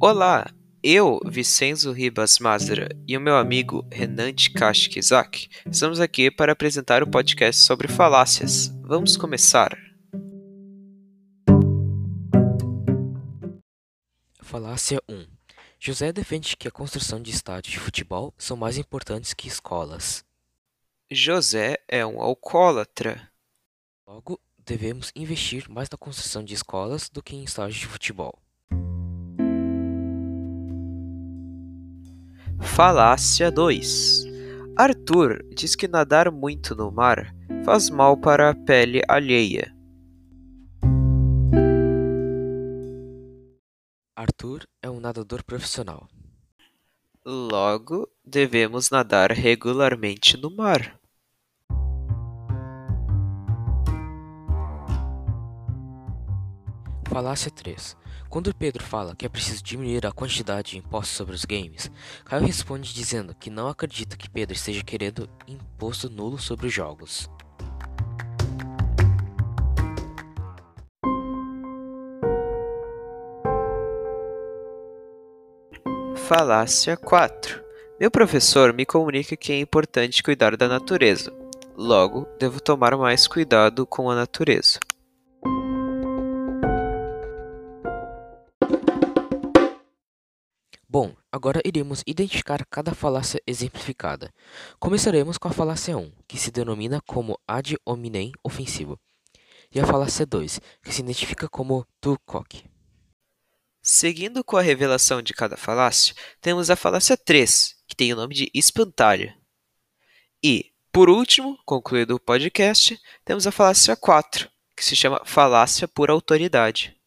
Olá, eu, Vicenzo Ribas Mazra, e o meu amigo Renan Tkashi Isaac estamos aqui para apresentar o podcast sobre falácias. Vamos começar! Falácia 1 José defende que a construção de estádios de futebol são mais importantes que escolas. José é um alcoólatra. Logo, devemos investir mais na construção de escolas do que em estádios de futebol. Falácia 2 Arthur diz que nadar muito no mar faz mal para a pele alheia. Arthur é um nadador profissional. Logo, devemos nadar regularmente no mar. Falácia 3 Quando Pedro fala que é preciso diminuir a quantidade de impostos sobre os games, Caio responde dizendo que não acredita que Pedro esteja querendo imposto nulo sobre os jogos. Falácia 4 Meu professor me comunica que é importante cuidar da natureza. Logo, devo tomar mais cuidado com a natureza. Bom, agora iremos identificar cada falácia exemplificada. Começaremos com a falácia 1, que se denomina como ad hominem ofensivo, e a falácia 2, que se identifica como tu coque. Seguindo com a revelação de cada falácia, temos a falácia 3, que tem o nome de espantalho. E, por último, concluído o podcast, temos a falácia 4, que se chama falácia por autoridade.